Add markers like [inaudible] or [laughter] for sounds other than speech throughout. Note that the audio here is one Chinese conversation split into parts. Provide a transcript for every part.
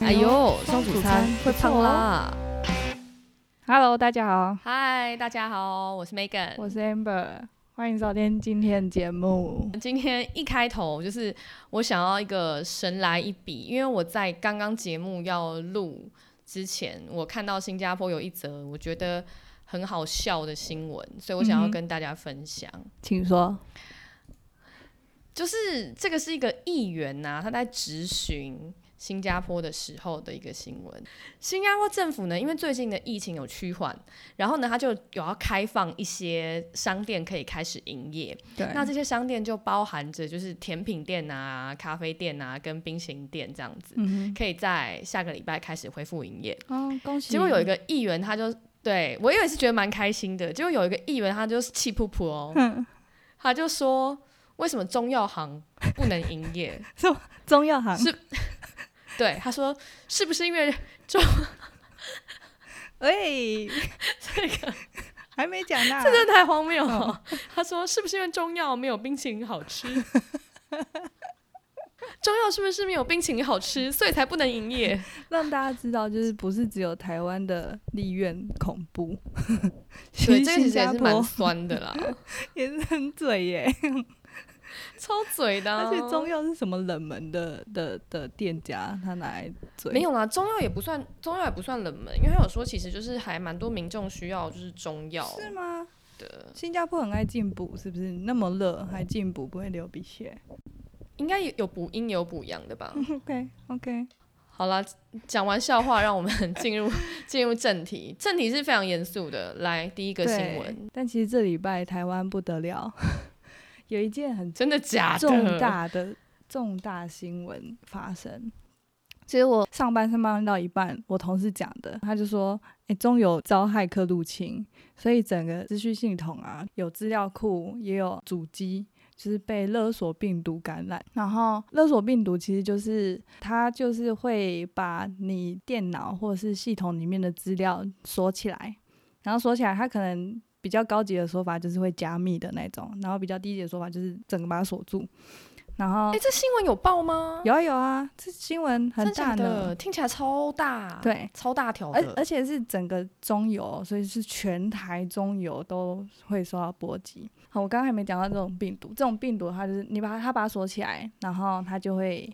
哎呦，双主餐会胖啦！Hello，大家好。Hi，大家好，我是 Megan，我是 Amber，欢迎收听今天节目。今天一开头就是我想要一个神来一笔，因为我在刚刚节目要录之前，我看到新加坡有一则我觉得很好笑的新闻，所以我想要跟大家分享。嗯、请说。就是这个是一个议员呐、啊，他在质询新加坡的时候的一个新闻。新加坡政府呢，因为最近的疫情有趋缓，然后呢，他就有要开放一些商店可以开始营业。对，那这些商店就包含着就是甜品店啊、咖啡店啊跟冰淇淋店这样子，嗯、可以在下个礼拜开始恢复营业。哦，恭喜！结果有一个议员，他就对我也是觉得蛮开心的。结果有一个议员，他就是气噗噗哦，他就说。为什么中药行不能营业？[laughs] 中中药行是，对他说，是不是因为中？[laughs] 喂，这个还没讲呢，这真的太荒谬了。哦、他说，是不是因为中药没有冰淇淋好吃？中药是不是没有冰淇淋好吃，所以才不能营业？[laughs] 让大家知道，就是不是只有台湾的立院恐怖，对，[laughs] 这个其实也是蛮酸的啦，也是很嘴耶。[laughs] 超嘴的、啊，而且中药是什么冷门的的的店家，他拿来嘴？没有啦，中药也不算，中药也不算冷门，因为他有说其实就是还蛮多民众需要就是中药。是吗？对，新加坡很爱进补，是不是？那么热还进补，不会流鼻血？应该有有补阴有补阳的吧？[laughs] OK OK，好了，讲完笑话，让我们进入 [laughs] 进入正题。正题是非常严肃的，来第一个新闻。但其实这礼拜台湾不得了。有一件很真的假的重大的重大新闻发生。其实我上班上班到一半，我同事讲的，他就说：“哎，中油遭骇客入侵，所以整个资讯系统啊，有资料库，也有主机，就是被勒索病毒感染。然后勒索病毒其实就是它就是会把你电脑或者是系统里面的资料锁起来，然后锁起来，它可能。”比较高级的说法就是会加密的那种，然后比较低级的说法就是整个把它锁住。然后，哎，这新闻有报吗？有啊有啊，这新闻很大的，听起来超大，对，超大条的，而而且是整个中游，所以是全台中游都会受到波及。好，我刚刚还没讲到这种病毒，这种病毒它就是你把它它把它锁起来，然后它就会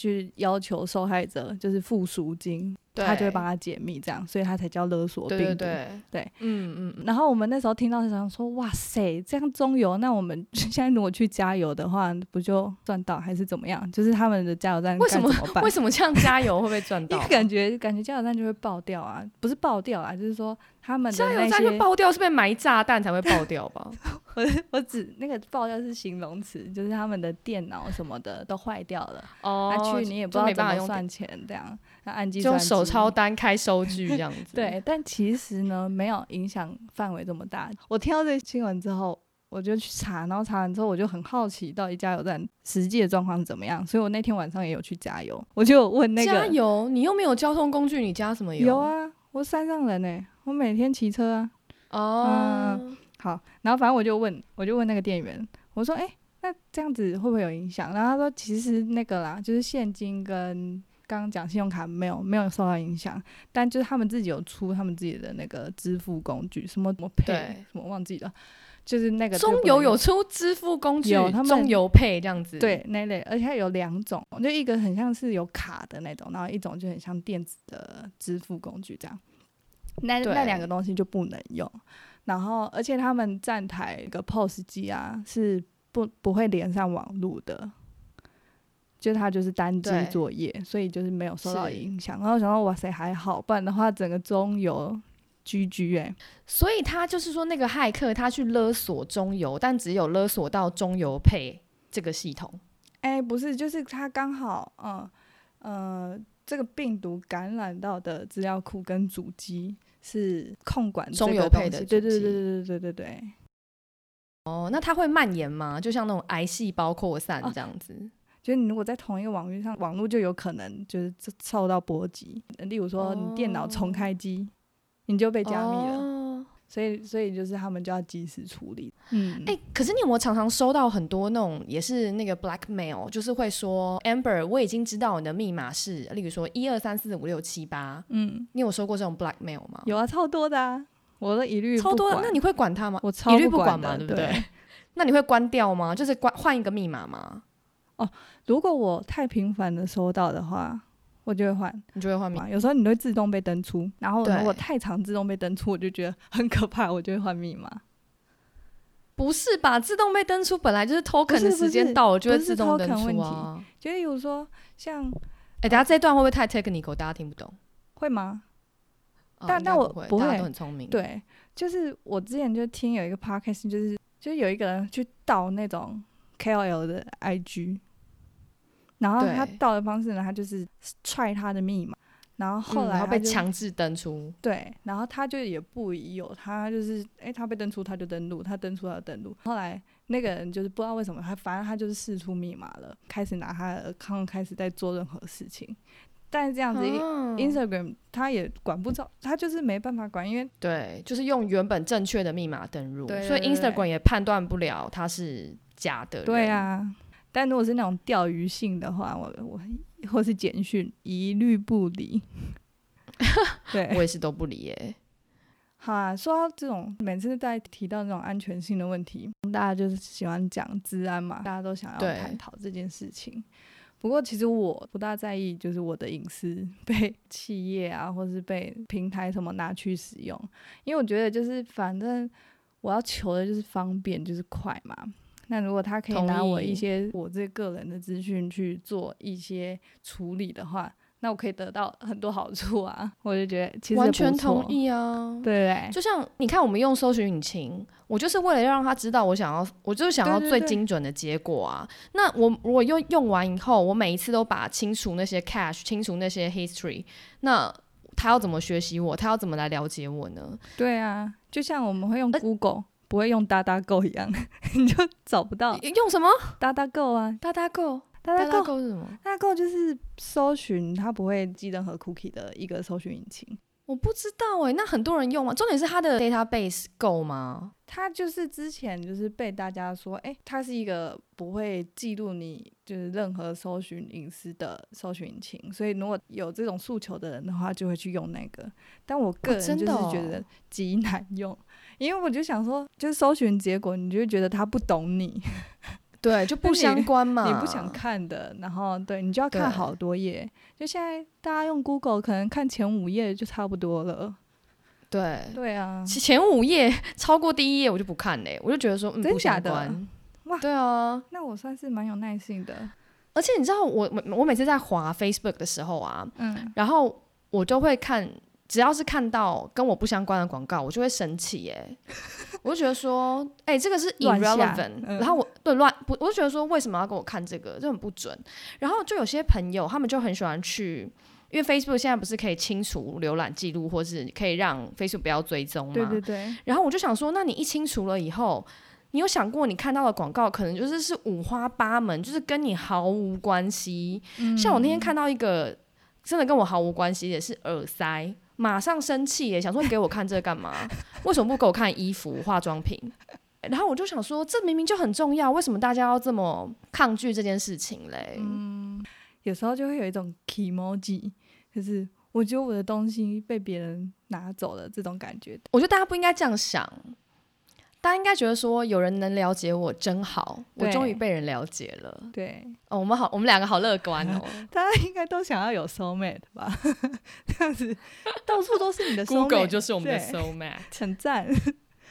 去要求受害者就是付赎金。他就会帮他解密，这样，所以他才叫勒索病毒。对，对，对，对，嗯嗯。然后我们那时候听到是想说，哇塞，这样中油，那我们 [laughs] 现在如果去加油的话，不就赚到还是怎么样？就是他们的加油站为什么办？[laughs] 为什么这样加油会不会赚到？[laughs] 感觉感觉加油站就会爆掉啊，不是爆掉啊，就是说他们加油站就爆掉，是被埋炸弹才会爆掉吧？[laughs] 我我只那个爆掉是形容词，就是他们的电脑什么的都坏掉了。哦，那去你也不知道怎么算钱这样。那按计算机，手抄单开收据 [laughs] 这样子。对，但其实呢，没有影响范围这么大。我听到这个新闻之后，我就去查，然后查完之后，我就很好奇，到底加油站实际的状况是怎么样。所以我那天晚上也有去加油，我就问那个加油，你又没有交通工具，你加什么油？有啊，我山上人呢、欸，我每天骑车啊。哦、嗯，好，然后反正我就问，我就问那个店员，我说，哎、欸，那这样子会不会有影响？然后他说，其实那个啦，就是现金跟。刚刚讲信用卡没有没有受到影响，但就是他们自己有出他们自己的那个支付工具，什么什么 Pay 什么忘记了，就是那个中油有出支付工具，有他们中油 Pay 这样子，对那类，而且它有两种，就一个很像是有卡的那种，然后一种就很像电子的支付工具这样，那那两个东西就不能用，然后而且他们站台一个 POS 机啊是不不会连上网络的。就他就是单机作业，所以就是没有受到影响。然后想说哇塞还好，不然的话整个中游 GG 哎。所以他就是说那个骇客他去勒索中游，但只有勒索到中油 Pay 这个系统。哎、欸，不是，就是他刚好嗯呃这个病毒感染到的资料库跟主机是控管中油 Pay 的，对对对对对对对对。哦，那它会蔓延吗？就像那种癌细胞扩散这样子？哦就是你如果在同一个网域上，网络就有可能就是受到波及。例如说，你电脑重开机，哦，你就被加密了。所以所以就是他们就要及时处理。嗯，哎、欸，可是你有没有常常收到很多那种也是那个 blackmail，就是会说 Amber，我已经知道你的密码是，例如说一二三四五六七八。嗯，你有收过这种 blackmail 吗？有啊，超多的啊，我都一律超多。那你会管他吗？我超不管嘛，对不对？那你会关掉吗？就是关换一个密码吗？哦，如果我太频繁的收到的话。我就会换，你就会换密码。有时候你都会自动被登出，然后如果太长自动被登出，我就觉得很可怕，我就会换密码。不是吧？自动被登出本来就是 token 的时间到了就会自动登出啊。就比如说像，哎、欸，等下这一段会不会太 technical？大家听不懂？会吗？哦、但但我不会，大家都很聪明。对，就是我之前就听有一个 podcast，就是就是有一个人去盗那种 KOL 的 IG。然后他盗的方式呢，他就是踹他的密码，然后后来、嗯、然后被强制登出。对，然后他就也不疑有他，就是哎，他被登出他就登录，他登出他就登录。后来那个人就是不知道为什么，他反正他就是试出密码了，开始拿他的 account 开始在做任何事情。但是这样子、哦、，Instagram 他也管不着，他就是没办法管，因为对，就是用原本正确的密码登录，所以 Instagram 也判断不了他是假的。对啊。但如果是那种钓鱼性的话，我我或是简讯一律不理。[laughs] 对，我也是都不理耶。好啊，说到这种，每次在提到这种安全性的问题，大家就是喜欢讲治安嘛，大家都想要探讨这件事情。不过其实我不大在意，就是我的隐私被企业啊，或是被平台什么拿去使用，因为我觉得就是反正我要求的就是方便，就是快嘛。那如果他可以拿我一些我这个人的资讯去做一些处理的话，那我可以得到很多好处啊！我就觉得其实完全同意啊，对不对？就像你看，我们用搜寻引擎，我就是为了要让他知道我想要，我就是想要最精准的结果啊。对对对。那我如果用用完以后，我每一次都把清除那些 cache，清除那些 history，那他要怎么学习我？他要怎么来了解我呢？对啊，就像我们会用 Google。呃不会用 DuckDuckGo 一样，[laughs] 你就找不到。用什么？DuckDuckGo 啊，DuckDuckGo，DuckDuckGo 是什么？DuckDuckGo 就是搜寻，它不会记任何 cookie 的一个搜寻引擎。我不知道哎、欸，那很多人用吗？重点是它的 database 够吗？它就是之前就是被大家说，哎、欸，它是一个不会记录你就是任何搜寻隐私的搜寻引擎，所以如果有这种诉求的人的话，就会去用那个。但我个人就是觉得极难用。因为我就想说，就是搜寻结果，你就会觉得他不懂你，[laughs] 对，就不相关嘛。你不想看的，然后对你就要看好多页。就现在大家用 Google，可能看前五页就差不多了。对，对啊，前五页 [laughs] 超过第一页我就不看嘞，我就觉得说，嗯，真假的？哇，对啊，那我算是蛮有耐心的。而且你知道我，我我每次在滑 Facebook 的时候啊，嗯，然后我就会看。只要是看到跟我不相关的广告，我就会生气耶。[laughs] 我就觉得说，哎、欸，这个是 irrelevant，、嗯、然后我对乱不，我就觉得说，为什么要给我看这个？这很不准。然后就有些朋友，他们就很喜欢去，因为 Facebook 现在不是可以清除浏览记录，或是可以让 Facebook 不要追踪吗？对对对。然后我就想说，那你一清除了以后，你有想过你看到的广告可能就是是五花八门，就是跟你毫无关系。嗯、像我那天看到一个真的跟我毫无关系的是耳塞。马上生气耶，想说你给我看这个干嘛？[laughs] 为什么不给我看衣服、化妆品？然后我就想说，这明明就很重要，为什么大家要这么抗拒这件事情嘞？嗯，有时候就会有一种 kimoji，就是我觉得我的东西被别人拿走了这种感觉。我觉得大家不应该这样想。大家应该觉得说，有人能了解我真好，我终于被人了解了。对，哦，我们好，我们两个好乐观哦。[laughs] 大家应该都想要有 soul mate 吧？[laughs] 这样子到处都是你的 [laughs] soul mate，Google 就是我们的 soul mate，很赞。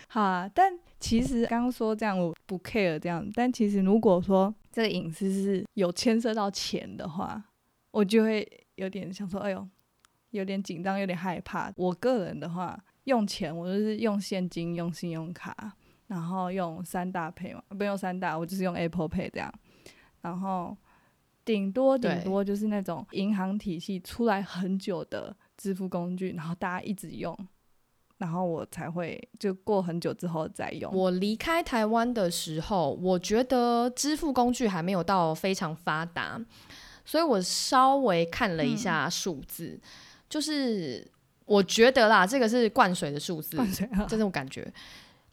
好啊，但其实刚刚说这样我不 care 这样，但其实如果说这个隐私是有牵涉到钱的话，我就会有点想说，哎呦，有点紧张，有点害怕。我个人的话，用钱我就是用现金，用信用卡。然后用三大 Pay 嘛，不用三大，我就是用 Apple Pay 这样。然后顶多顶多就是那种银行体系出来很久的支付工具，然后大家一直用，然后我才会就过很久之后再用。我离开台湾的时候，我觉得支付工具还没有到非常发达，所以我稍微看了一下数字，嗯、就是。我觉得啦，这个是灌水的数字，灌水啊，这种感觉。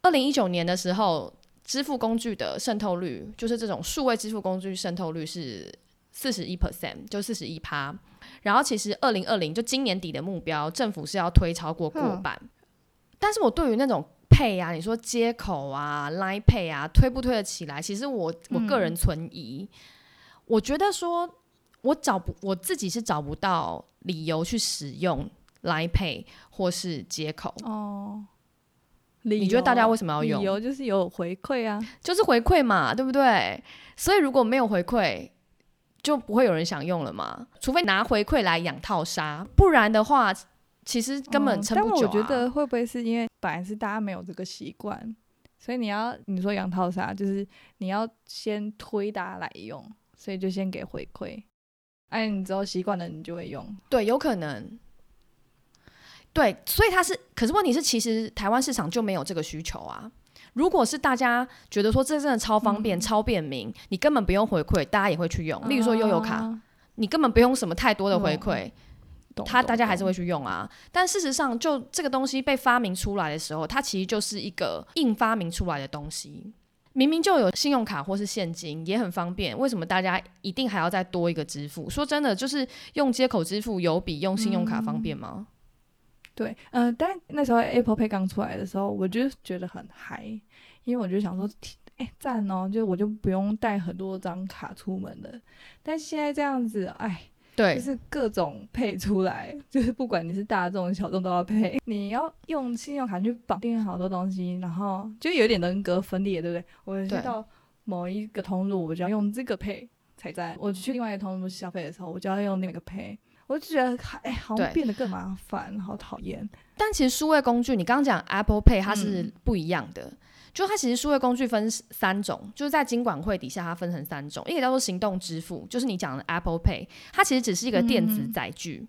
二零一九年的时候，支付工具的渗透率，就是这种数位支付工具渗透率是四十一 percent，就四十一趴。然后其实二零二零就今年底的目标，政府是要推超过过半。但是我对于那种 Pay 啊，你说接口啊、Line Pay 啊，推不推得起来？其实我我个人存疑。我觉得说，我找不我自己是找不到理由去使用 Line Pay 或是接口哦。你觉得大家为什么要用？理由就是有回馈啊，就是回馈嘛，对不对？所以如果没有回馈，就不会有人想用了嘛。除非拿回馈来养套杀，不然的话，其实根本撑不久啊。但我觉得会不会是因为本来是大家没有这个习惯，所以你要你说养套杀，就是你要先推大家来用，所以就先给回馈。哎，你之后习惯了，你就会用。对，有可能。对，所以它是，可是问题是，其实台湾市场就没有这个需求啊。如果是大家觉得说这真的超方便、嗯、超便民，你根本不用回馈，大家也会去用。例如说悠游卡，啊、你根本不用什么太多的回馈，它、嗯、大家还是会去用啊。但事实上，就这个东西被发明出来的时候，它其实就是一个硬发明出来的东西。明明就有信用卡或是现金，也很方便，为什么大家一定还要再多一个支付？说真的，就是用接口支付有比用信用卡方便吗？嗯对，嗯、呃，但那时候 Apple Pay 刚出来的时候，我就觉得很嗨，因为我就想说，哎，赞哦，就我就不用带很多张卡出门了。但现在这样子，哎，对，就是各种配出来，[laughs] 就是不管你是大众小众都要配，[laughs] 你要用信用卡去绑定好多东西，然后就有点人格分裂，对不对？我去到某一个通路，我就要用这个 Pay 才在；我去另外一个通路消费的时候，我就要用那个 Pay。我就觉得，哎，好像变得更麻烦，好讨厌。但其实数位工具，你刚刚讲 Apple Pay，它是不一样的。嗯、就它其实数位工具分三种，就是在金管会底下，它分成三种。一个叫做行动支付，就是你讲的 Apple Pay，它其实只是一个电子载具，嗯、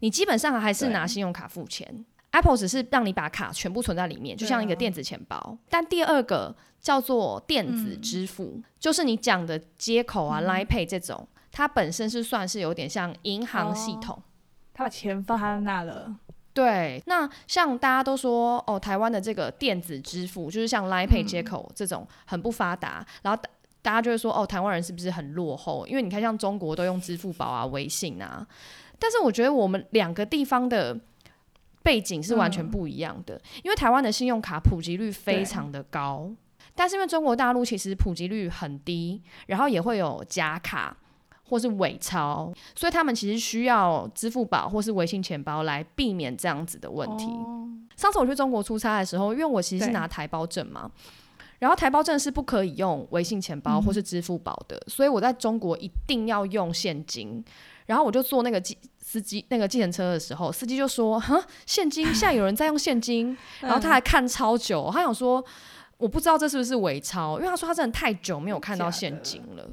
你基本上还是拿信用卡付钱。Apple 只是让你把卡全部存在里面，就像一个电子钱包。啊、但第二个叫做电子支付，嗯、就是你讲的接口啊、嗯、Line Pay 这种。它本身是算是有点像银行系统，他、哦、把钱放在那了。对，那像大家都说哦，台湾的这个电子支付就是像 Line Pay 接口这种很不发达，嗯、然后大家就会说哦，台湾人是不是很落后？因为你看像中国都用支付宝啊、微信啊，但是我觉得我们两个地方的背景是完全不一样的。嗯、因为台湾的信用卡普及率非常的高，但是因为中国大陆其实普及率很低，然后也会有假卡。或是伪钞，所以他们其实需要支付宝或是微信钱包来避免这样子的问题。哦、上次我去中国出差的时候，因为我其实是拿台胞证嘛，然后台胞证是不可以用微信钱包或是支付宝的，嗯、所以我在中国一定要用现金。然后我就坐那个司机那个计程车的时候，司机就说：“哈，现金，现在有人在用现金。[laughs] ”然后他还看超久，他想说：“我不知道这是不是伪钞，因为他说他真的太久没有看到现金了。”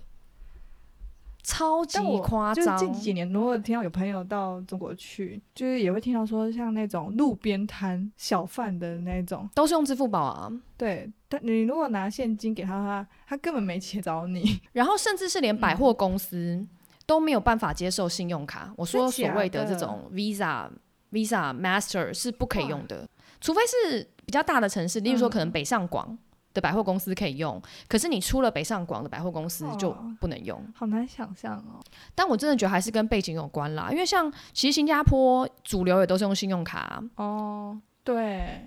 超级夸张！就近几年，如果听到有朋友到中国去，就是也会听到说，像那种路边摊小贩的那种，都是用支付宝啊。对，但你如果拿现金给他他，他根本没钱找你。[laughs] 然后甚至是连百货公司都没有办法接受信用卡。嗯、我说所谓的这种 Visa、Visa Master 是不可以用的，除非是比较大的城市，例如说可能北上广。嗯的百货公司可以用，可是你出了北上广的百货公司就不能用。哦，好难想象哦。但我真的觉得还是跟背景有关啦，因为像其实新加坡主流也都是用信用卡哦，对，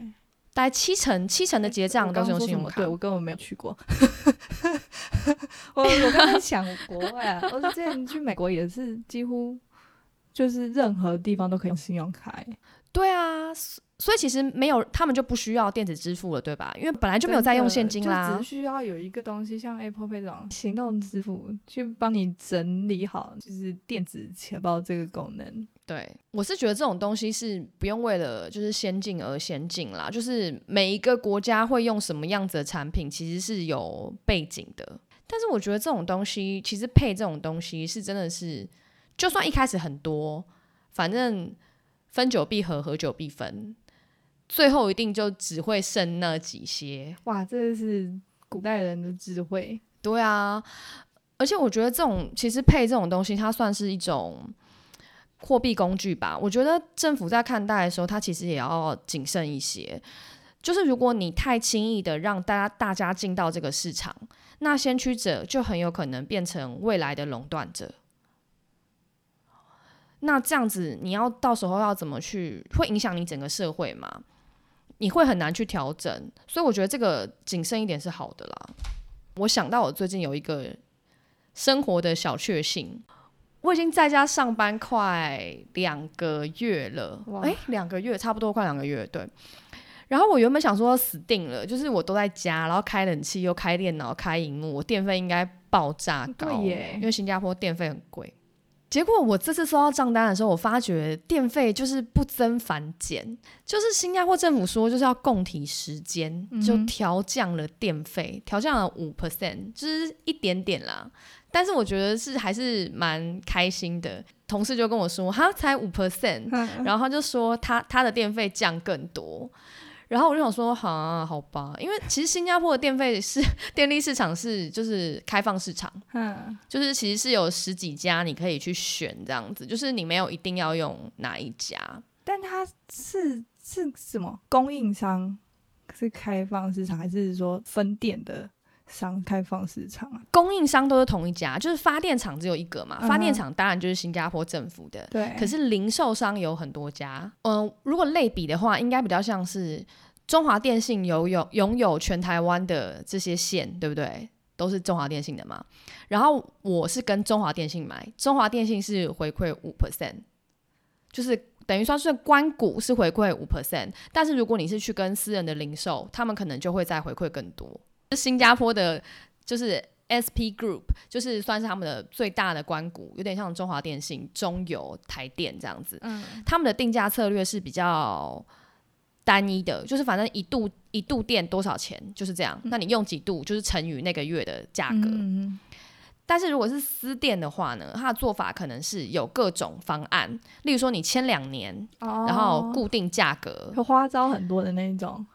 大概七成七成的结账都是用信用卡。对，我根本没有去过，[laughs] 我我刚才想国外啊，我之前去美国也是几乎就是任何地方都可以用信用卡。对啊。所以其实没有，他们就不需要电子支付了，对吧？因为本来就没有在用现金啦，就只需要有一个东西，像 Apple Pay 这种行动支付，去帮你整理好，就是电子钱包这个功能。对，我是觉得这种东西是不用为了就是先进而先进啦，就是每一个国家会用什么样子的产品，其实是有背景的。但是我觉得这种东西，其实配这种东西是真的是，就算一开始很多，反正分久必合，合久必分。最后一定就只会剩那几些。哇，这是古代人的智慧。对啊，而且我觉得这种其实配这种东西，它算是一种货币工具吧。我觉得政府在看待的时候，它其实也要谨慎一些。就是如果你太轻易的让大家大家进到这个市场，那先驱者就很有可能变成未来的垄断者。那这样子，你要到时候要怎么去，会影响你整个社会吗？你会很难去调整。所以我觉得这个谨慎一点是好的啦。我想到我最近有一个生活的小确幸，我已经在家上班快两个月了。哎，两个月差不多快两个月，对。然后我原本想说死定了，就是我都在家，然后开冷气又开电脑开荧幕，我电费应该爆炸高，因为新加坡电费很贵。结果我这次收到账单的时候，我发觉电费就是不增反减，就是新加坡政府说就是要供体时间，就调降了电费，调降了五 percent，就是一点点啦。但是我觉得是还是蛮开心的。同事就跟我说，他，才五 percent，[laughs] 然后他就说他他的电费降更多。然后我就想说，好啊，好吧，因为其实新加坡的电费是电力市场是就是开放市场，嗯，就是其实是有十几家你可以去选这样子，就是你没有一定要用哪一家，但它是是什么？供应商是开放市场，还是说分店的商开放市场啊？供应商都是同一家，就是发电厂只有一个嘛，发电厂当然就是新加坡政府的，对，可是零售商有很多家，嗯，如果类比的话，应该比较像是。中华电信有有拥有全台湾的这些线，对不对？都是中华电信的嘛。然后我是跟中华电信买，中华电信是回馈五 percent，就是等于说是关股是回馈五 percent。但是如果你是去跟私人的零售，他们可能就会再回馈更多。新加坡的，就是 SP Group，就是算是他们的最大的关股，有点像中华电信、中油、台电这样子。嗯，他们的定价策略是比较。单一的，就是反正一度一度电多少钱，就是这样。嗯、那你用几度，就是乘以那个月的价格。嗯、但是如果是私电的话呢，它的做法可能是有各种方案，例如说你签两年，哦、然后固定价格，有花招很多的那种。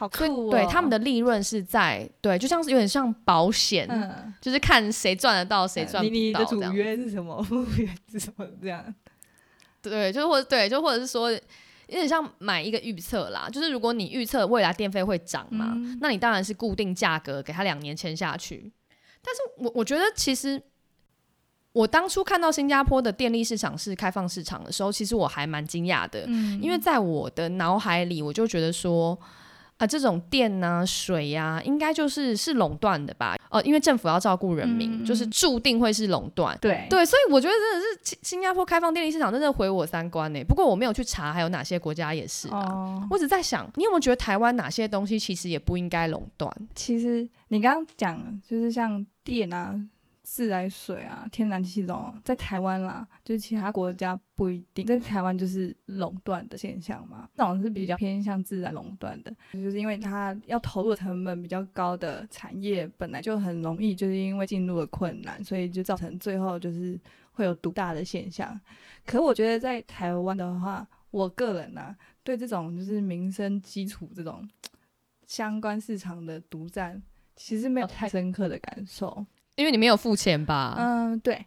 好酷哦！对，他们的利润是在对，就像是有点像保险，嗯、就是看谁赚得到，谁赚不到。你的主约是什么？[laughs] 副约是什么？这样。[laughs] 对，就是或者对，就或者是说。有点像买一个预测啦，就是如果你预测未来电费会涨嘛，嗯、那你当然是固定价格给他两年签下去。但是我我觉得其实我当初看到新加坡的电力市场是开放市场的时候，其实我还蛮惊讶的，嗯、因为在我的脑海里我就觉得说。啊，这种电啊、水呀、啊，应该就是是垄断的吧？哦、呃，因为政府要照顾人民，嗯、就是注定会是垄断。对对，所以我觉得真的是新新加坡开放电力市场，真的毁我三观呢。不过我没有去查还有哪些国家也是啊。哦、我只在想，你有没有觉得台湾哪些东西其实也不应该垄断？其实你刚刚讲就是像电啊。自来水啊，天然气这种，在台湾啦，就是其他国家不一定，在台湾就是垄断的现象嘛。这种是比较偏向自然垄断的，就是因为它要投入成本比较高的产业，本来就很容易，就是因为进入了困难，所以就造成最后就是会有独大的现象。可我觉得在台湾的话，我个人呢、对这种就是民生基础这种相关市场的独占，其实没有太深刻的感受。因为你没有付钱吧？嗯，对，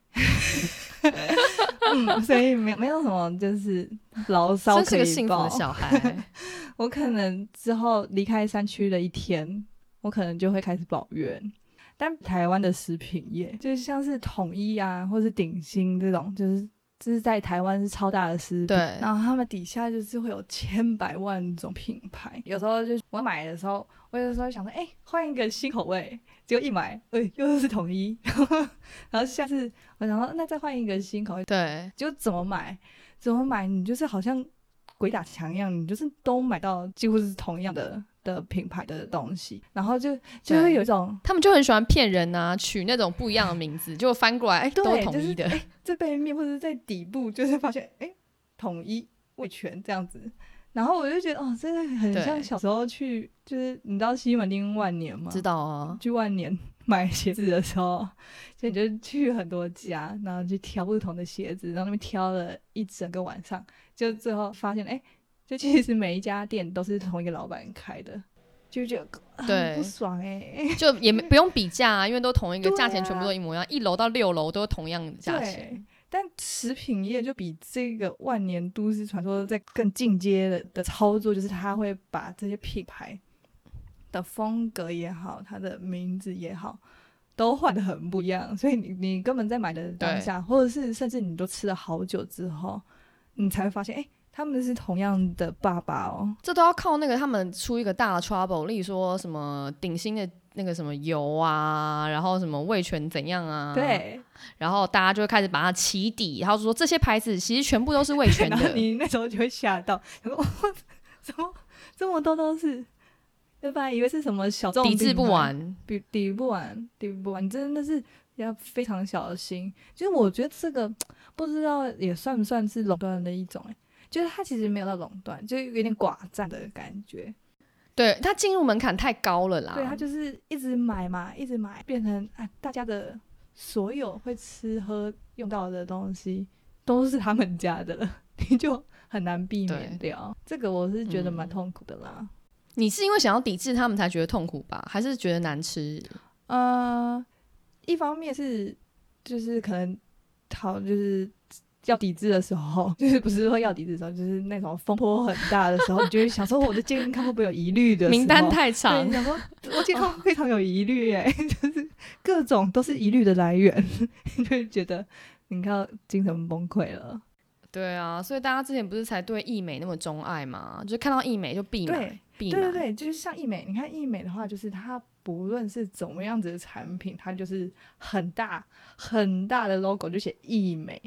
嗯，所以没没有什么就是牢骚可以报。是个幸福的小孩。[laughs] 我可能之后离开山区的一天，我可能就会开始抱怨。但台湾的食品业，就像是统一啊，或是鼎新这种，就是。就是在台湾是超大的食品，对，然后他们底下就是会有千百万种品牌。有时候就是我买的时候，我有时候想说，哎、欸，换一个新口味，结果一买，哎、欸，又是统一。[laughs] 然后下次我想说，那再换一个新口味，对，就怎么买，怎么买，你就是好像鬼打墙一样，你就是都买到几乎是同样的。的品牌的东西，然后就就会有一种，他们就很喜欢骗人啊，取那种不一样的名字，就翻过来，哎，都统一的。哎，这背面或者在底部，就是发现，哎，统一味全这样子。然后我就觉得，哦，真的很像小时候去，就是你知道西门町万年吗？知道啊。去万年 [laughs] 买鞋子的时候，就你就去很多家，然后去挑不同的鞋子，然后那边挑了一整个晚上，就最后发现，哎。就其实每一家店都是同一个老板开的，就觉得对不爽哎、欸，[laughs] 就也没不用比价啊，因为都同一个价钱，全部都一模一样，啊、一楼到六楼都同样的价钱。但食品业就比这个万年都市传说在更进阶的的操作，就是他会把这些品牌的风格也好，它的名字也好，都换的很不一样。所以你你根本在买的当下，或者是甚至你都吃了好久之后，你才会发现，哎、欸，他们是同样的爸爸哦。这都要靠那个他们出一个大的 trouble，例如说什么顶新的。那个什么油啊，然后什么味全怎样啊？对，然后大家就会开始把它起底，然后说这些牌子其实全部都是味全的。[laughs] 你那时候就会吓到，说怎么这么多都是？对吧？以为是什么小众抵制不完，抵抵不完，抵不完，真的是要非常小心。其实我觉得这个不知道也算不算是垄断的一种，哎，就是它其实没有到垄断，就有点寡占的感觉。对，他进入门槛太高了啦。对，他就是一直买嘛，一直买，变成啊，大家的所有会吃喝用到的东西都是他们家的了，[laughs] 你就很难避免掉。这个我是觉得蛮痛苦的啦、嗯。你是因为想要抵制他们才觉得痛苦吧？还是觉得难吃？呃，一方面是就是可能好就是。要抵制的时候，[laughs] 就是不是说要抵制的时候，就是那种风波很大的时候，你就会想说我的健康会不会有疑虑的名单太长，想说我健康非常有疑虑哎，[laughs] 就是各种都是疑虑的来源，[laughs] 就会觉得你看精神崩溃了。对啊，所以大家之前不是才对易美那么钟爱吗？就是看到易美就必买，对必买。对对对，就是像易美，你看易美的话，就是它不论是怎么样子的产品，它就是很大很大的 logo 就写易美。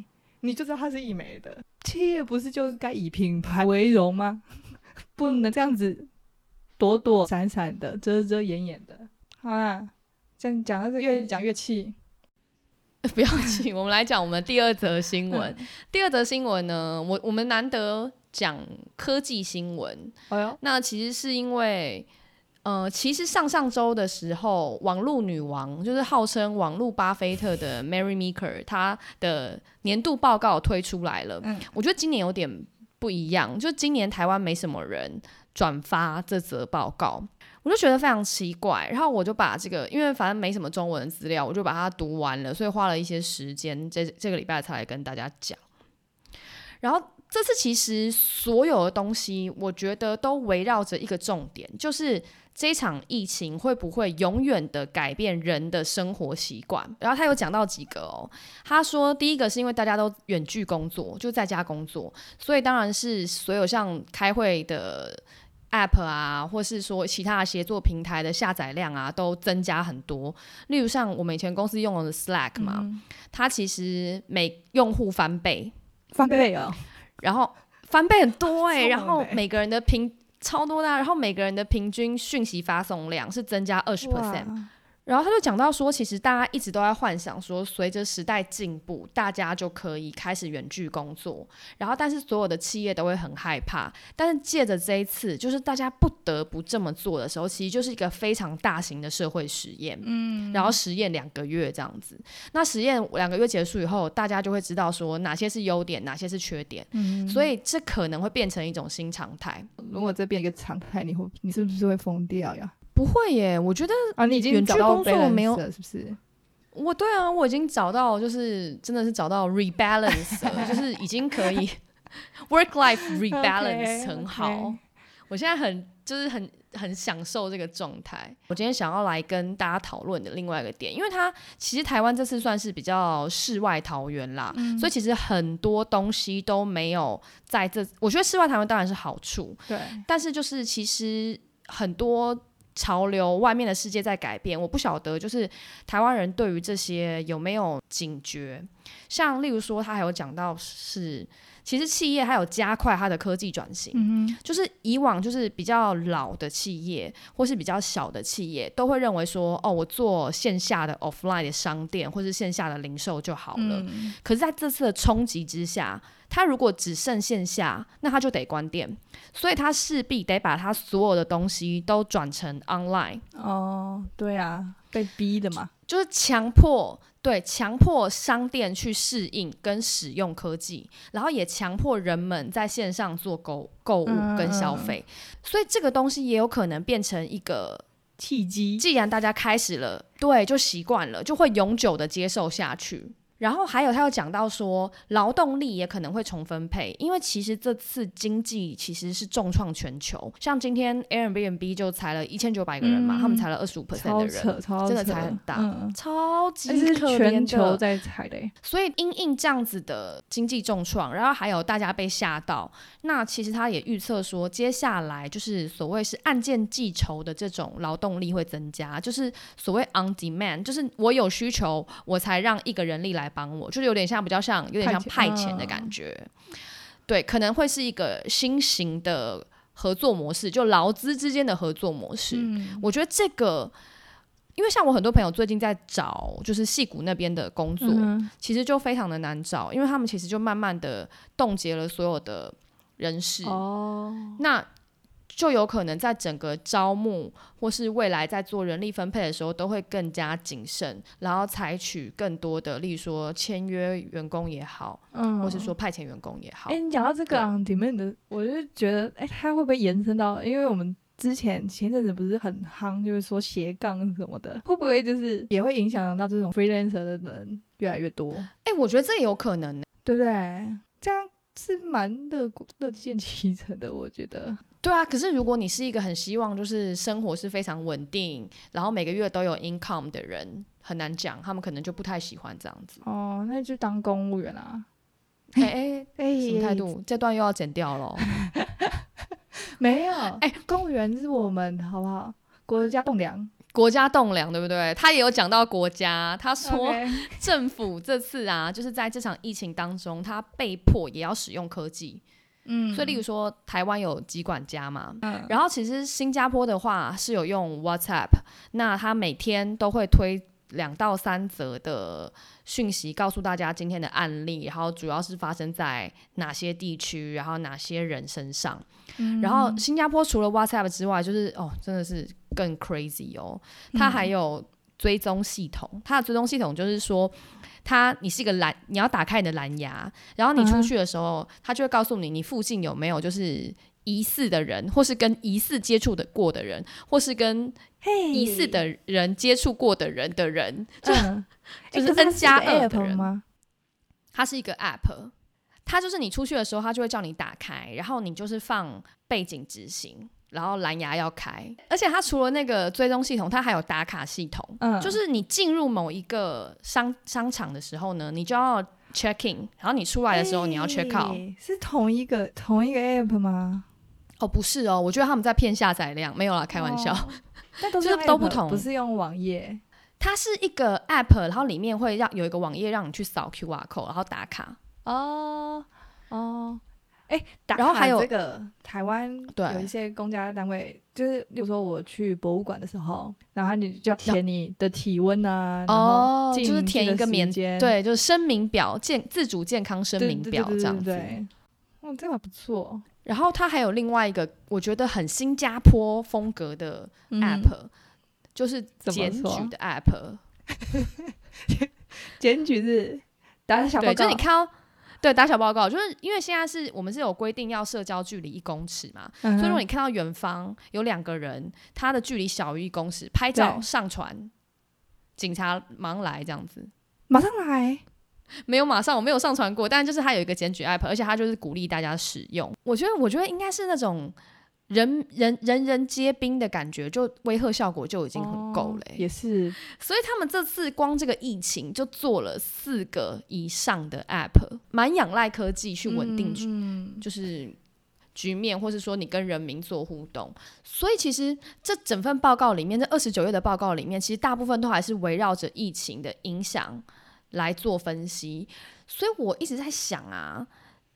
你就知道它是义美的企业，不是就该以品牌为荣吗？[laughs] 不能这样子躲躲闪闪的、遮遮掩掩的。好啦，这样讲的是越讲越气，[laughs] 不要气。我们来讲我们第二则新闻。第二则新闻呢，我我们难得讲科技新闻。哎呦，那其实是因为。呃，其实上上周的时候，网络女王就是号称网络巴菲特的 Mary Meeker，她的年度报告推出来了。嗯，我觉得今年有点不一样，就今年台湾没什么人转发这则报告，我就觉得非常奇怪。然后我就把这个，因为反正没什么中文的资料，我就把它读完了，所以花了一些时间，这这个礼拜才来跟大家讲。然后这次其实所有的东西，我觉得都围绕着一个重点，就是。这场疫情会不会永远的改变人的生活习惯？然后他有讲到几个哦，他说第一个是因为大家都远距工作，就在家工作，所以当然是所有像开会的 app 啊，或是说其他的协作平台的下载量啊，都增加很多。例如像我们以前公司用的 Slack 嘛，嗯、它其实每用户翻倍，翻倍哦，然后翻倍很多哎、[laughs] 欸，然后每个人的平。超多的，然后每个人的平均讯息发送量是增加二十 percent。然后他就讲到说，其实大家一直都在幻想说，随着时代进步，大家就可以开始远距工作。然后，但是所有的企业都会很害怕。但是借着这一次，就是大家不得不这么做的时候，其实就是一个非常大型的社会实验。嗯。然后实验两个月这样子。那实验两个月结束以后，大家就会知道说哪些是优点，哪些是缺点。嗯。所以这可能会变成一种新常态。如果这变一个常态，你会你是不是会疯掉呀？不会耶，我觉得啊，你已经找到工作没有，是不是？我对啊，我已经找到，就是真的是找到 rebalance，[laughs] 就是已经可以 work life [laughs] rebalance 很好。Okay. 我现在很就是很很享受这个状态。我今天想要来跟大家讨论的另外一个点，因为它其实台湾这次算是比较世外桃源啦，嗯、所以其实很多东西都没有在这。我觉得世外桃源当然是好处，对，但是就是其实很多。潮流，外面的世界在改变，我不晓得，就是台湾人对于这些有没有警觉？像例如说，他还有讲到是，其实企业还有加快它的科技转型，嗯，就是以往就是比较老的企业或是比较小的企业，都会认为说，哦，我做线下的 offline 的商店或是线下的零售就好了。嗯，可是在这次的冲击之下。他如果只剩线下，那他就得关店，所以他势必得把他所有的东西都转成 online。哦，对啊，被逼的嘛，就，就是强迫，对，强迫商店去适应跟使用科技，然后也强迫人们在线上做购购物跟消费，嗯，所以这个东西也有可能变成一个契机。既然大家开始了，对，就习惯了，就会永久的接受下去。然后还有，他有讲到说，劳动力也可能会重分配，因为其实这次经济其实是重创全球。像今天 Airbnb 就裁了一千九百个人嘛，嗯、他们裁了二十五 percent 的人，真的裁很大，嗯、超级可怜的。全球在裁的，所以因应这样子的经济重创，然后还有大家被吓到，那其实他也预测说，接下来就是所谓是按件计酬的这种劳动力会增加，就是所谓 on demand，就是我有需求，我才让一个人力来。来帮我，就是有点像比较像有点像派遣的感觉，嗯、对，可能会是一个新型的合作模式，就劳资之间的合作模式。嗯、我觉得这个，因为像我很多朋友最近在找，就是戏谷那边的工作，嗯、其实就非常的难找，因为他们其实就慢慢的冻结了所有的人事。哦，那。就有可能在整个招募或是未来在做人力分配的时候，都会更加谨慎，然后采取更多的，例如说签约员工也好，嗯，或是说派遣员工也好。哎、欸，你讲到这个 on demand 的，我就觉得，哎、欸，它会不会延伸到？因为我们之前前阵子不是很夯，就是说斜杠什么的，会不会就是也会影响到这种 freelancer 的人越来越多？哎、欸，我觉得这也有可能，对不对？这样是蛮乐乐见其成的，我觉得。对啊，可是如果你是一个很希望就是生活是非常稳定，然后每个月都有 income 的人，很难讲，他们可能就不太喜欢这样子。哦，那就当公务员啊？哎哎哎，什么态度？这段又要剪掉了？[laughs] 没有，哎，公务员是我们好不好？国家栋梁，国家栋梁，对不对？他也有讲到国家，他说政府这次啊，就是在这场疫情当中，他被迫也要使用科技。嗯，所以例如说台湾有疾管家嘛，嗯，然后其实新加坡的话是有用 WhatsApp，那他每天都会推两到三则的讯息，告诉大家今天的案例，然后主要是发生在哪些地区，然后哪些人身上。嗯，然后新加坡除了 WhatsApp 之外，就是哦，真的是更 crazy 哦，它还有追踪系统，它的追踪系统就是说。它，你是一个蓝，你要打开你的蓝牙，然后你出去的时候，它、就会告诉你，你附近有没有就是疑似的人，或是跟疑似接触的过的人，或是跟疑似的人接触过的人的人就、uh huh. 就是 N 加二的人吗？它是一个 app，它就是你出去的时候，它就会叫你打开，然后你就是放背景执行。然后蓝牙要开，而且它除了那个追踪系统，它还有打卡系统。嗯，就是你进入某一个商商场的时候呢，你就要 check in，然后你出来的时候你要 check out。欸，是同一个同一个 app 吗？哦，不是哦，我觉得他们在骗下载量，没有啦，开玩笑。但都 [laughs] 是都不同，不是用网页。它是一个 app，然后里面会让有一个网页让你去扫 QR code，然后打卡。哦哦。哎，然后还有这个台湾有一些公家单位，就是比如说我去博物馆的时候，然后你就要填你的体温啊，哦，就是填一个免对，就是声明表健自主健康声明表这样子。对，嗯，这个不错。然后它还有另外一个我觉得很新加坡风格的 app，就是检举的 app。[laughs] 检举是打小报告，就你看。对，打小报告，就是因为现在是我们是有规定要社交距离一公尺嘛，嗯、所以如果你看到远方有两个人，他的距离小于一公尺，拍照上传，警察忙来这样子，马上来，没有马上，我没有上传过，但就是他有一个检举 app，而且他就是鼓励大家使用。我觉得，我觉得应该是那种。人人人人皆兵的感觉，就威吓效果就已经很够了，欸哦。也是，所以他们这次光这个疫情就做了四个以上的 app，蛮仰赖科技去稳定局，嗯、就是局面，或是说你跟人民做互动。所以其实这整份报告里面，这二十九页的报告里面，其实大部分都还是围绕着疫情的影响来做分析。所以我一直在想啊，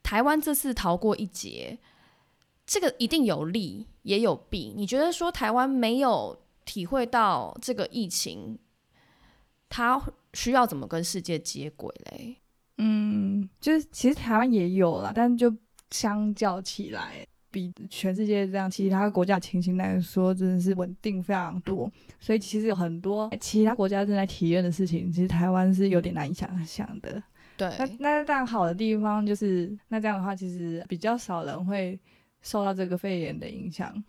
台湾这次逃过一劫。这个一定有利也有弊。你觉得说台湾没有体会到这个疫情，它需要怎么跟世界接轨嘞？嗯，就是其实台湾也有啦，但就相较起来，比全世界这样其他国家情形来说，真的是稳定非常多。所以其实有很多其他国家正在体验的事情，其实台湾是有点难以想象的。对，那那这样好的地方就是，那这样的话，其实比较少人会。受到这个肺炎的影响，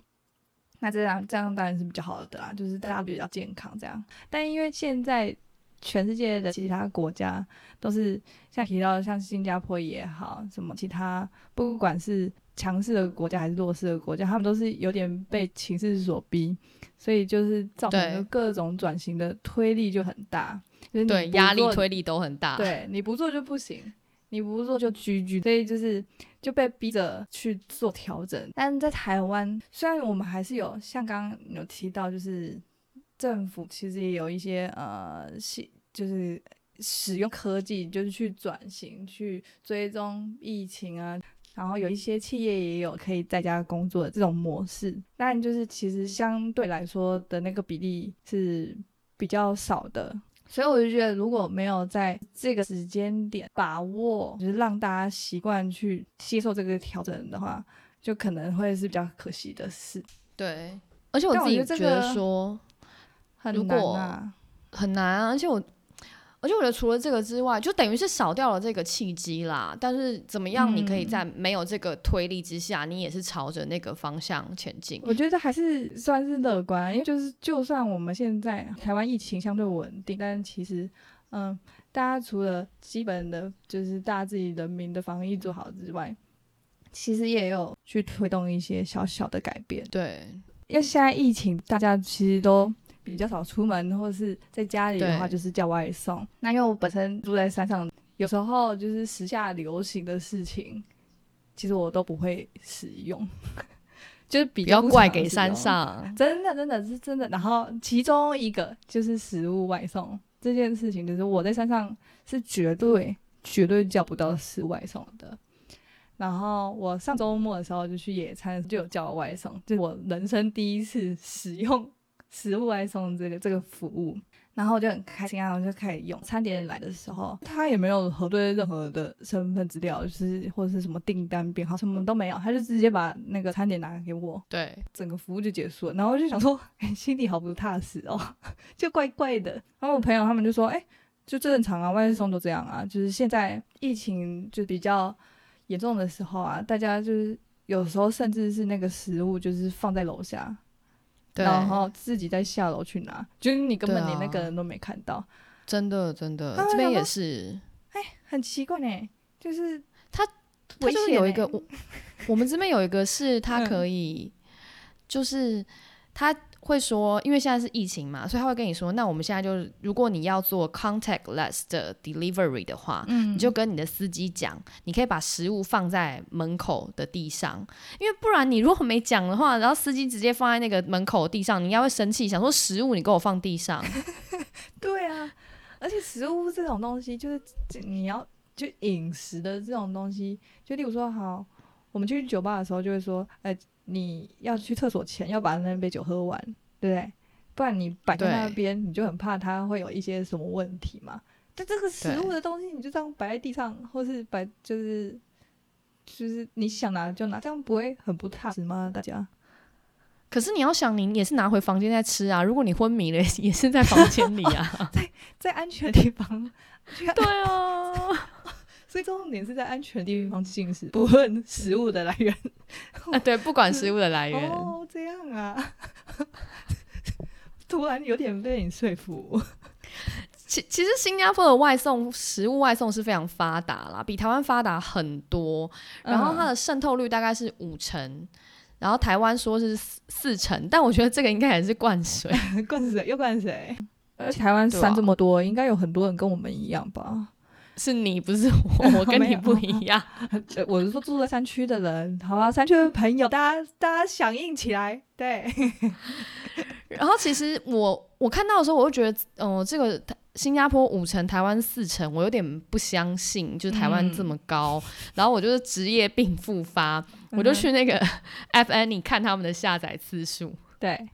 那这样这样当然是比较好的啦，就是大家比较健康这样。但因为现在全世界的其他国家都是像提到像新加坡也好，什么其他不管是强势的国家还是弱势的国家，他们都是有点被情势所逼，所以就是造成各种转型的推力就很大，就是对压力推力都很大，对你不做就不行。你不做就 GG，所以就是就被逼着去做调整。但在台湾，虽然我们还是有像刚刚有提到，就是政府其实也有一些呃，就是使用科技，就是去转型、去追踪疫情啊。然后有一些企业也有可以在家工作的这种模式，但就是其实相对来说的那个比例是比较少的。所以我就觉得，如果没有在这个时间点把握，就是让大家习惯去接受这个调整的话，就可能会是比较可惜的事。对，而且我自己觉得说，很难啊，很难啊，而且我。而且我觉得除了这个之外，就等于是少掉了这个契机啦。但是怎么样，你可以在没有这个推力之下，嗯、你也是朝着那个方向前进。我觉得还是算是乐观，因为就是就算我们现在台湾疫情相对稳定，但其实，嗯，大家除了基本的就是大家自己人民的防疫做好之外，其实也有去推动一些小小的改变。对，因为现在疫情，大家其实都。比较少出门，或者是在家里的话，就是叫外送。那因为我本身住在山上，有时候就是时下流行的事情，其实我都不会使用，[laughs] 就是比较怪给山上。真的，真的是真的。然后其中一个就是食物外送这件事情，就是我在山上是绝对绝对叫不到食物外送的。然后我上周末的时候就去野餐，就有叫外送，就是我人生第一次使用。食物外送这个这个服务，然后我就很开心啊，我就开始用。餐点来的时候，他也没有核对任何的身份资料，就是或者是什么订单编号什么都没有，他就直接把那个餐点拿给我，对，整个服务就结束了。然后我就想说，哎，心里好不踏实哦，[laughs] 就怪怪的。然后我朋友他们就说，哎，就正常啊，外送都这样啊，就是现在疫情就比较严重的时候啊，大家就是有时候甚至是那个食物就是放在楼下。对，然后自己再下楼去拿，就是你根本连那个人都没看到，啊、真的真的，这边也是，哎，很奇怪呢，就是他，他就是有一个我，我们这边有一个是他可以，嗯、就是他。会说，因为现在是疫情嘛，所以他会跟你说，那我们现在就，如果你要做 contactless 的 delivery 的话，嗯，你就跟你的司机讲，你可以把食物放在门口的地上，因为不然你如果没讲的话，然后司机直接放在那个门口的地上，你应该会生气，想说食物你给我放地上。[laughs] 对啊，而且食物这种东西，就是你要就饮食的这种东西，就例如说，好，我们去酒吧的时候就会说，哎。你要去厕所前要把那杯酒喝完，对不对？不然你摆在那边，你就很怕它会有一些什么问题嘛。但这个食物的东西，你就这样摆在地上，或是摆就是就是你想拿就拿，这样不会很不踏实吗？大家？可是你要想，你也是拿回房间再吃啊。如果你昏迷了，也是在房间里啊，[laughs] 在在安全的地方。对啊。所以重点是在安全的地方进食，不论食物的来源。[laughs] 啊，对，不管食物的来源。哦，这样啊，[laughs] 突然有点被你说服。其其实新加坡的外送食物外送是非常发达啦，比台湾发达很多。然后它的渗透率大概是五成，嗯、然后台湾说是四成，但我觉得这个应该也是灌水，[laughs] 灌水又灌水。而且台湾山这么多，啊、应该有很多人跟我们一样吧。是你不是我，[laughs] 我跟你不一样。[laughs] 我是说住在山区的人，好吧，山区的朋友，大家大家响应起来，对。[laughs] 然后其实我我看到的时候，我就觉得，哦、呃，这个新加坡五成，台湾四成，我有点不相信，就是台湾这么高。嗯、然后我就是职业病复发，我就去那个 App Annie 看他们的下载次数，对。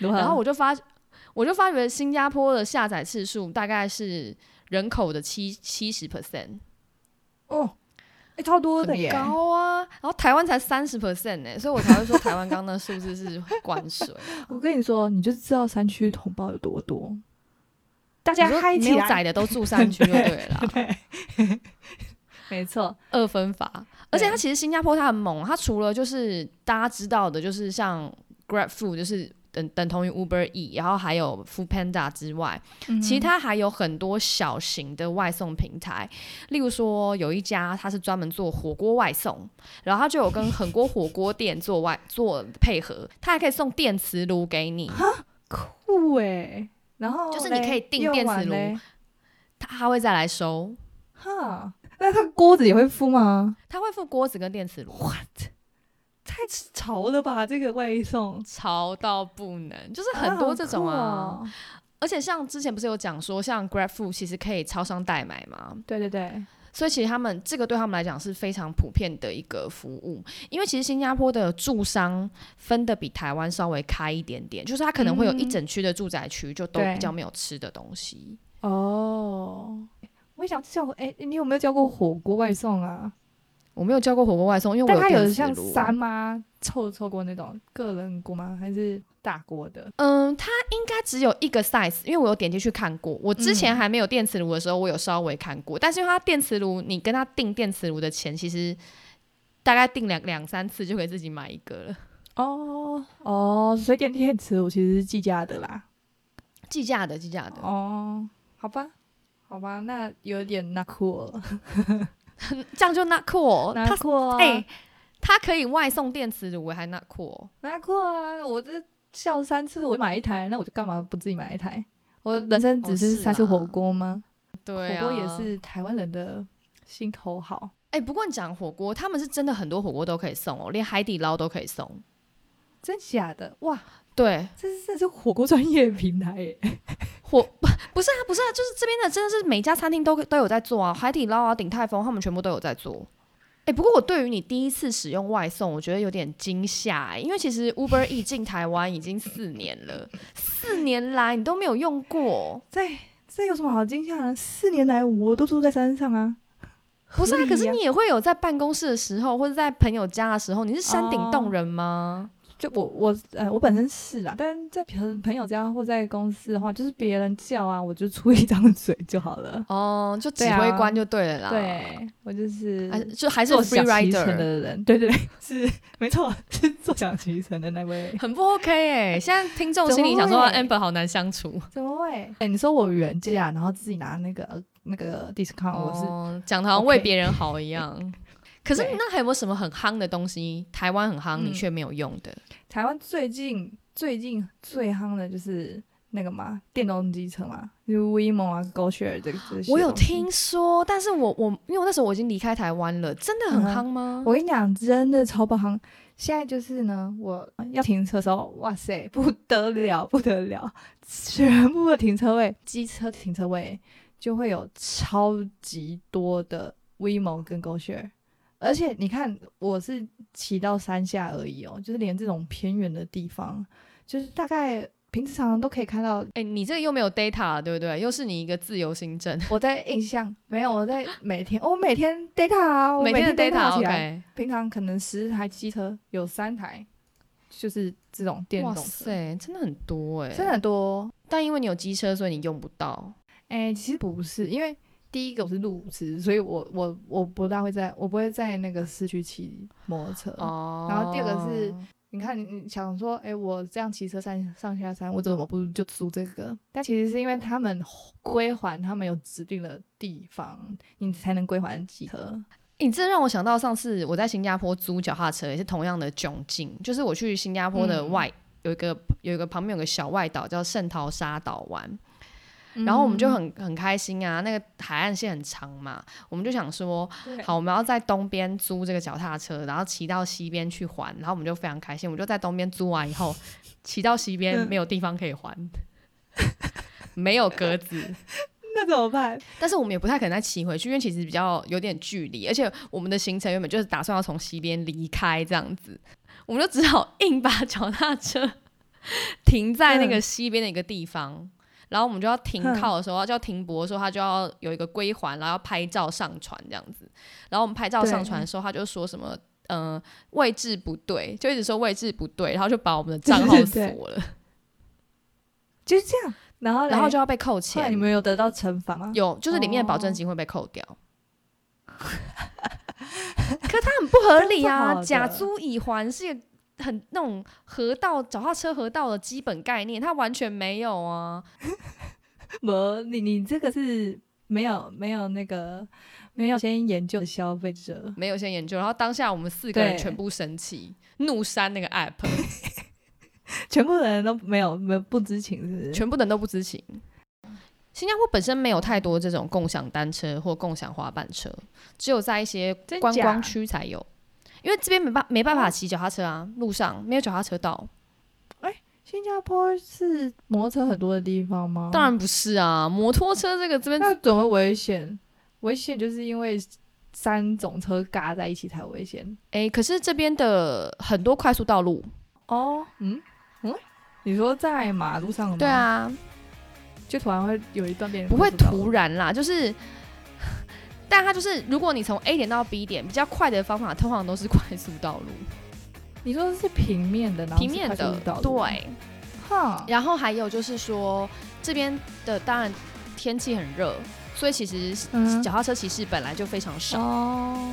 然后我就发，我就发觉新加坡的下载次数大概是。人口的七七十 percent 哦，哎、欸，超多的耶，高啊！然后台湾才三十 percent 呢，所以我才会说台湾刚刚的数字是 [laughs] 灌水。我跟你说，你就知道山区同胞有多多，大家嗨起来，没有仔的都住山区就对了，[laughs] 对，[laughs] 没错，二分法。而且它其实新加坡它很猛，它除了就是大家知道的，就是像 Grab Food 就是。等等同于 Uber E，然后还有 Foodpanda 之外，嗯、其他还有很多小型的外送平台。例如说，有一家它是专门做火锅外送，然后它就有跟很多火锅店做外 [laughs] 做配合，它还可以送电磁炉给你，酷哎！然后就是你可以订电磁炉，它还会再来收。哈，那它锅子也会付吗？它会付锅子跟电磁炉。What？太潮了吧！这个外送潮到不能，就是很多这种啊。啊哦、而且像之前不是有讲说，像 GrabFood 其实可以超商代买吗？对对对。所以其实他们这个对他们来讲是非常普遍的一个服务，因为其实新加坡的住商分的比台湾稍微开一点点，就是它可能会有一整区的住宅区就都比较没有吃的东西。哦，我想叫哎，你有没有叫过火锅外送啊？我没有叫过火锅外送，因为我有但它有像三吗？臭臭锅那种个人锅吗？还是大锅的？嗯，它应该只有一个 size，因为我有点进去看过。我之前还没有电磁炉的时候，我有稍微看过。嗯、但是因为它电磁炉，你跟他订电磁炉的钱，其实大概订两两三次就可以自己买一个了。哦哦，所以电电磁炉其实是计价的啦，计价的计价的。哦，好吧，好吧，那有点 not cool。[laughs] 这样就 not cool，not cool 啊。哎，他可以外送电磁炉，还 not cool，not cool 啊！我这笑三次，我买一台，那我就干嘛不自己买一台？我人生只是三次火锅吗？对啊，火锅也是台湾人的心头好。哎，不过你讲火锅，他们是真的很多火锅都可以送哦，连海底捞都可以送，真假的？哇，对，这是这是火锅专业平台耶。火不不是啊，不是啊，就是这边的真的是每家餐厅都都有在做啊，海底捞啊、鼎泰丰他们全部都有在做。哎、欸，不过我对于你第一次使用外送，我觉得有点惊吓、欸，因为其实 Uber E 进台湾已经四年了，四年来你都没有用过，这这有什么好惊吓的？四年来我都住在山上啊，不是啊，可是你也会有在办公室的时候，或者在朋友家的时候，你是山顶洞人吗？Oh. 就我我呃我本身是啦，但是在朋朋友家或在公司的话，就是别人叫啊，我就出一张嘴就好了。哦，就指挥官就对了啦。对，我就是，就还是 free rider 的人。对对对，是没错，是坐享其成的那位。很不 OK 哎、欸，现在听众心里想说 Amber 好难相处。怎么会？哎、欸，你说我原价，然后自己拿那个那个 discount，、哦、我是讲的好像为别人好一样。可是那还有没有什么很夯的东西？台湾很夯，你却没有用的？嗯、台湾最近最近最夯的就是那个嘛，电动机车嘛，就是 WeMo 啊，GoShare 这个这些。我有听说，但是我我因为我那时候我已经离开台湾了，真的很夯吗？嗯、我跟你讲，真的超爆夯。现在就是呢，我要停车的时候，哇塞，不得了，不得了，全部的停车位，机车停车位就会有超级多的 WeMo 跟 GoShare。而且你看，我是骑到山下而已哦，就是连这种偏远的地方，就是大概平常都可以看到。哎，你这个又没有 data，对不对？又是你一个自由行政。我在印象没有，我在每天，我每天 data 啊，我每天 data 起来。Okay. 平常可能十台机车有三台，就是这种电动车。哇塞，真的很多哎，真的很多。但因为你有机车，所以你用不到。哎，其实不是，因为。第一个我是路痴，所以我我我不大会在，我不会在那个市区骑摩托车。哦。然后第二个是，你看你想说，哎、欸，我这样骑车上上下山，我怎么不就租这个？但其实是因为他们归还，他们有指定的地方，你才能归还机车。你这让我想到上次我在新加坡租脚踏车，也是同样的窘境，就是我去新加坡的外、嗯、有一个有一个旁边有个小外岛叫圣淘沙岛湾。然后我们就很很开心啊，那个海岸线很长嘛，我们就想说，好，我们要在东边租这个脚踏车，然后骑到西边去还，然后我们就非常开心，我们就在东边租完以后，骑到西边没有地方可以还，[laughs] 没有格子，[laughs] 那怎么办？但是我们也不太可能再骑回去，因为其实比较有点距离，而且我们的行程原本就是打算要从西边离开这样子，我们就只好硬把 [laughs] 脚踏车停在那个西边的一个地方。然后我们就要停靠的时候，要停泊的时候，他就要有一个归还，然后要拍照上传这样子。然后我们拍照上传的时候，他就说什么，嗯、呃，位置不对，就一直说位置不对，然后就把我们的账号锁了。就是这样，然后然后就要被扣钱。你们有得到惩罚吗？有，就是里面的保证金会被扣掉。哦、[laughs] 可他很不合理啊！假租已还是很那种河道脚踏车河道的基本概念，它完全没有啊。不，你你这个是没有没有那个没有先研究的消费者，没有先研究，然后当下我们四个人全部生气，怒删那个 app，[laughs] 全部人都没有没有不知情，是不是？全部人都不知情。新加坡本身没有太多这种共享单车或共享滑板车，只有在一些观光区才有，因为这边没办没办法骑脚踏车啊，路上没有脚踏车道。哎、欸，新加坡是摩托车很多的地方吗？当然不是啊，摩托车这个这边那怎么危险？危险就是因为三种车嘎在一起才危险。哎、欸，可是这边的很多快速道路哦，嗯嗯，你说在马路上吗？对啊。就突然会有一段变，不会突然啦，就是，但它就是，如果你从 A 点到 B 点，比较快的方法，通常都是快速道路。你说的是平面的，平面的，对，哈。然后还有就是说，这边的当然天气很热，所以其实脚踏车骑士本来就非常少。哦，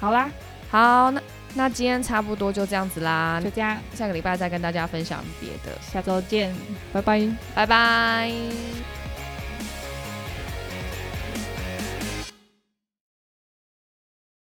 好啦，好，那。那今天差不多就这样子啦，就这样，下个礼拜再跟大家分享别的，下周见，拜拜，拜拜。